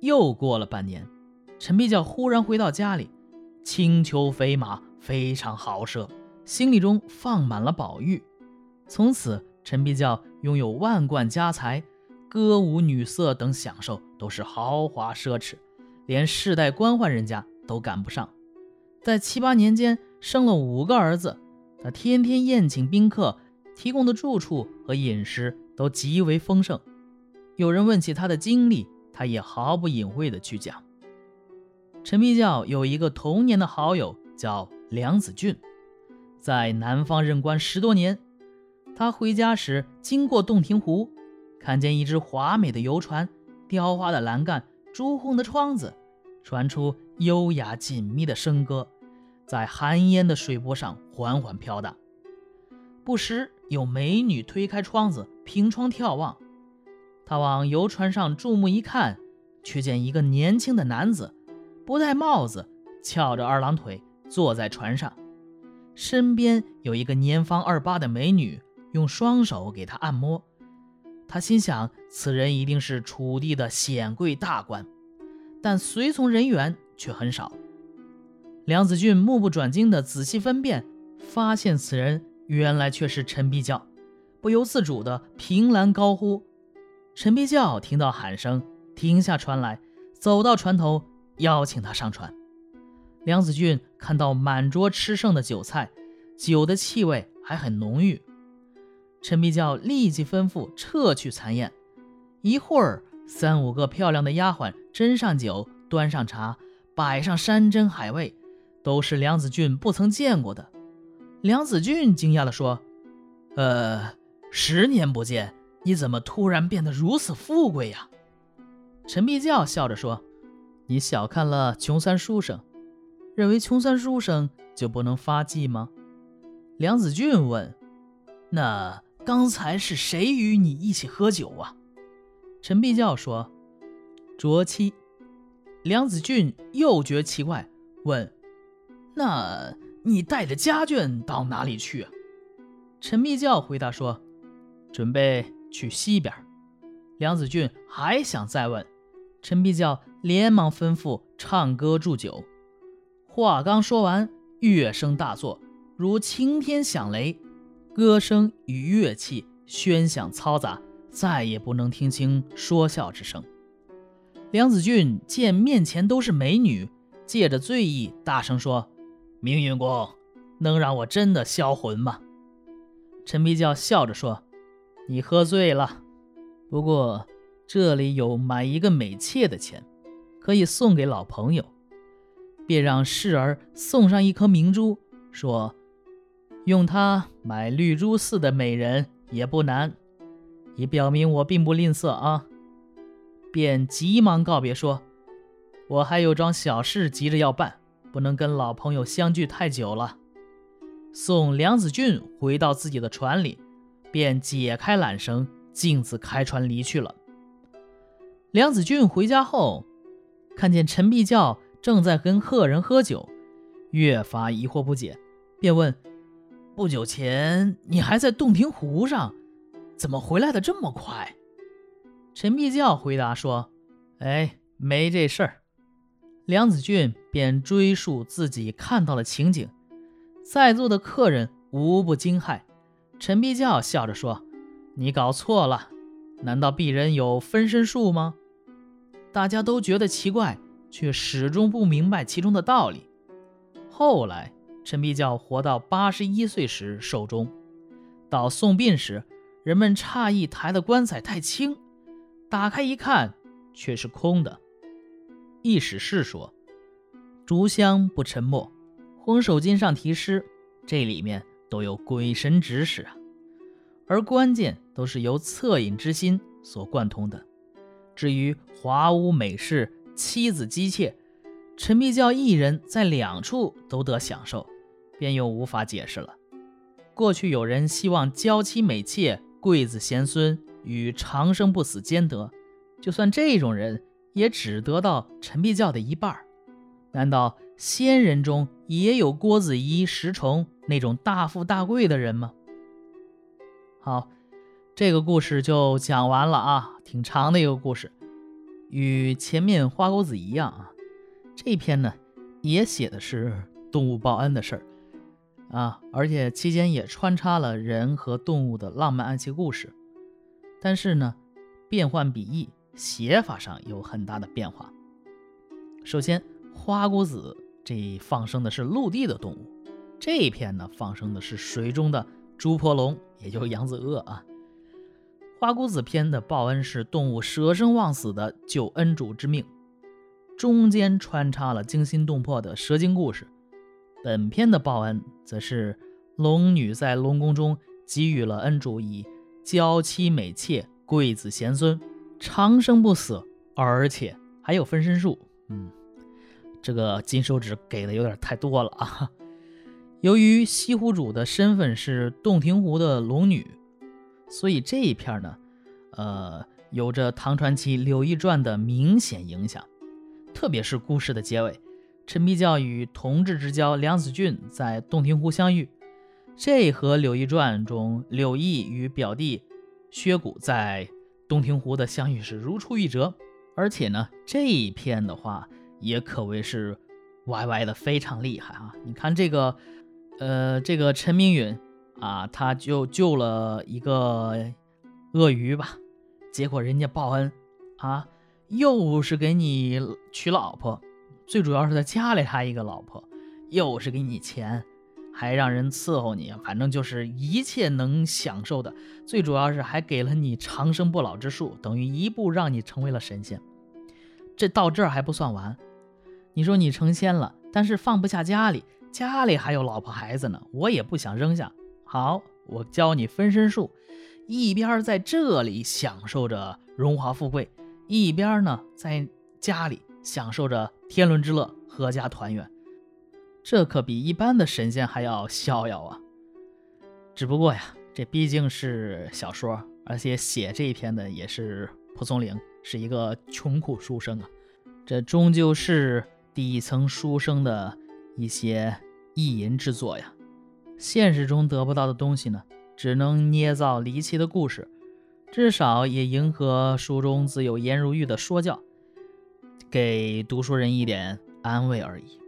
又过了半年，陈必教忽然回到家里，青裘飞马，非常豪奢，行李中放满了宝玉。从此，陈必教拥有万贯家财，歌舞女色等享受都是豪华奢侈，连世代官宦人家都赶不上。在七八年间，生了五个儿子。他天天宴请宾客，提供的住处和饮食都极为丰盛。有人问起他的经历，他也毫不隐晦地去讲。陈必教有一个童年的好友叫梁子俊，在南方任官十多年。他回家时经过洞庭湖，看见一只华美的游船，雕花的栏杆，朱红的窗子，传出优雅紧密的笙歌。在寒烟的水波上缓缓飘荡，不时有美女推开窗子，凭窗眺望。他往游船上注目一看，却见一个年轻的男子，不戴帽子，翘着二郎腿坐在船上，身边有一个年方二八的美女，用双手给他按摩。他心想，此人一定是楚地的显贵大官，但随从人员却很少。梁子俊目不转睛地仔细分辨，发现此人原来却是陈必教，不由自主地凭栏高呼。陈必教听到喊声，停下船来，走到船头，邀请他上船。梁子俊看到满桌吃剩的酒菜，酒的气味还很浓郁。陈必教立即吩咐撤去残宴。一会儿，三五个漂亮的丫鬟斟上酒，端上茶，摆上山珍海味。都是梁子俊不曾见过的。梁子俊惊讶地说：“呃，十年不见，你怎么突然变得如此富贵呀？”陈必教笑着说：“你小看了穷三书生，认为穷三书生就不能发迹吗？”梁子俊问：“那刚才是谁与你一起喝酒啊？”陈必教说：“卓七。”梁子俊又觉奇怪，问。那你带着家眷到哪里去？啊陈必教回答说：“准备去西边。”梁子俊还想再问，陈必教连忙吩咐唱歌祝酒。话刚说完，乐声大作，如晴天响雷，歌声与乐器喧响嘈杂，再也不能听清说笑之声。梁子俊见面前都是美女，借着醉意，大声说。明云公，能让我真的销魂吗？陈必教笑着说：“你喝醉了。不过这里有买一个美妾的钱，可以送给老朋友。便让侍儿送上一颗明珠，说用它买绿珠似的美人也不难，以表明我并不吝啬啊。”便急忙告别说：“我还有桩小事急着要办。”不能跟老朋友相聚太久了，送梁子俊回到自己的船里，便解开缆绳，径自开船离去了。梁子俊回家后，看见陈必教正在跟客人喝酒，越发疑惑不解，便问：“不久前你还在洞庭湖上，怎么回来的这么快？”陈必教回答说：“哎，没这事儿。”梁子俊便追述自己看到的情景，在座的客人无不惊骇。陈必教笑着说：“你搞错了，难道鄙人有分身术吗？”大家都觉得奇怪，却始终不明白其中的道理。后来，陈必教活到八十一岁时寿终。到送殡时，人们诧异抬的棺材太轻，打开一看，却是空的。易史是说：“竹香不沉默，红手巾上题诗，这里面都有鬼神指使啊。而关键都是由恻隐之心所贯通的。至于华屋美事、妻子姬妾，陈必教一人在两处都得享受，便又无法解释了。过去有人希望娇妻美妾、贵子贤孙与长生不死兼得，就算这种人。”也只得到陈必教的一半难道仙人中也有郭子仪、石崇那种大富大贵的人吗？好，这个故事就讲完了啊，挺长的一个故事。与前面花姑子一样啊，这篇呢也写的是动物报恩的事儿啊，而且期间也穿插了人和动物的浪漫爱情故事，但是呢，变换笔意，写法上有很大的变化。首先，花姑子这放生的是陆地的动物，这一篇呢放生的是水中的朱婆龙，也就是扬子鳄啊。花姑子篇的报恩是动物舍生忘死的救恩主之命，中间穿插了惊心动魄的蛇精故事。本篇的报恩则是龙女在龙宫中给予了恩主以娇妻美妾、贵子贤孙，长生不死，而且还有分身术。嗯，这个金手指给的有点太多了啊！由于西湖主的身份是洞庭湖的龙女。所以这一片呢，呃，有着唐传奇《柳毅传》的明显影响，特别是故事的结尾，陈必教与同治之交梁子俊在洞庭湖相遇，这和《柳毅传》中柳毅与表弟薛谷在洞庭湖的相遇是如出一辙。而且呢，这一片的话也可谓是歪歪的非常厉害啊！你看这个，呃，这个陈明允。啊，他就救了一个鳄鱼吧，结果人家报恩啊，又是给你娶老婆，最主要是在家里还一个老婆，又是给你钱，还让人伺候你，反正就是一切能享受的，最主要是还给了你长生不老之术，等于一步让你成为了神仙。这到这儿还不算完，你说你成仙了，但是放不下家里，家里还有老婆孩子呢，我也不想扔下。好，我教你分身术，一边在这里享受着荣华富贵，一边呢在家里享受着天伦之乐，阖家团圆。这可比一般的神仙还要逍遥啊！只不过呀，这毕竟是小说，而且写这一篇的也是蒲松龄，是一个穷苦书生啊。这终究是底层书生的一些意淫之作呀。现实中得不到的东西呢，只能捏造离奇的故事，至少也迎合书中自有颜如玉的说教，给读书人一点安慰而已。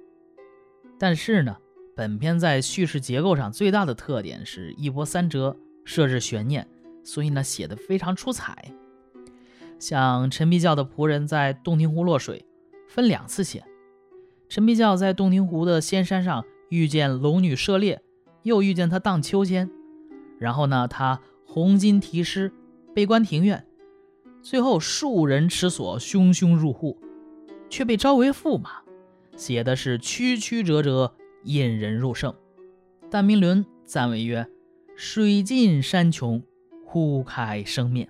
但是呢，本片在叙事结构上最大的特点是一波三折，设置悬念，所以呢写的非常出彩。像陈皮教的仆人在洞庭湖落水，分两次写。陈皮教在洞庭湖的仙山上遇见龙女射猎。又遇见他荡秋千，然后呢，他红巾提诗，被关庭院，最后数人持锁，汹汹入户，却被招为驸马，写的是曲曲折折，引人入胜。但明伦赞为曰：“水尽山穷，忽开生面，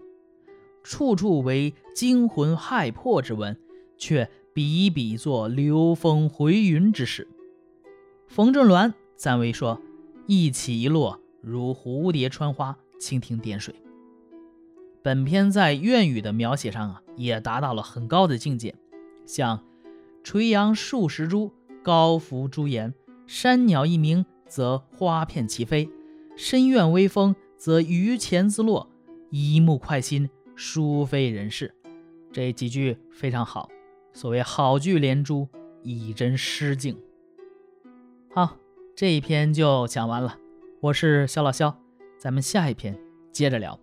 处处为惊魂骇魄之文，却笔笔作流风回云之势。”冯正鸾赞为说。一起一落，如蝴蝶穿花，蜻蜓点水。本篇在怨语的描写上啊，也达到了很高的境界，像垂杨数十株，高伏朱颜；山鸟一鸣，则花片齐飞；深院微风，则榆钱自落；一目快心，殊非人事。这几句非常好，所谓好句连珠，以真诗境。好。这一篇就讲完了，我是肖老肖，咱们下一篇接着聊。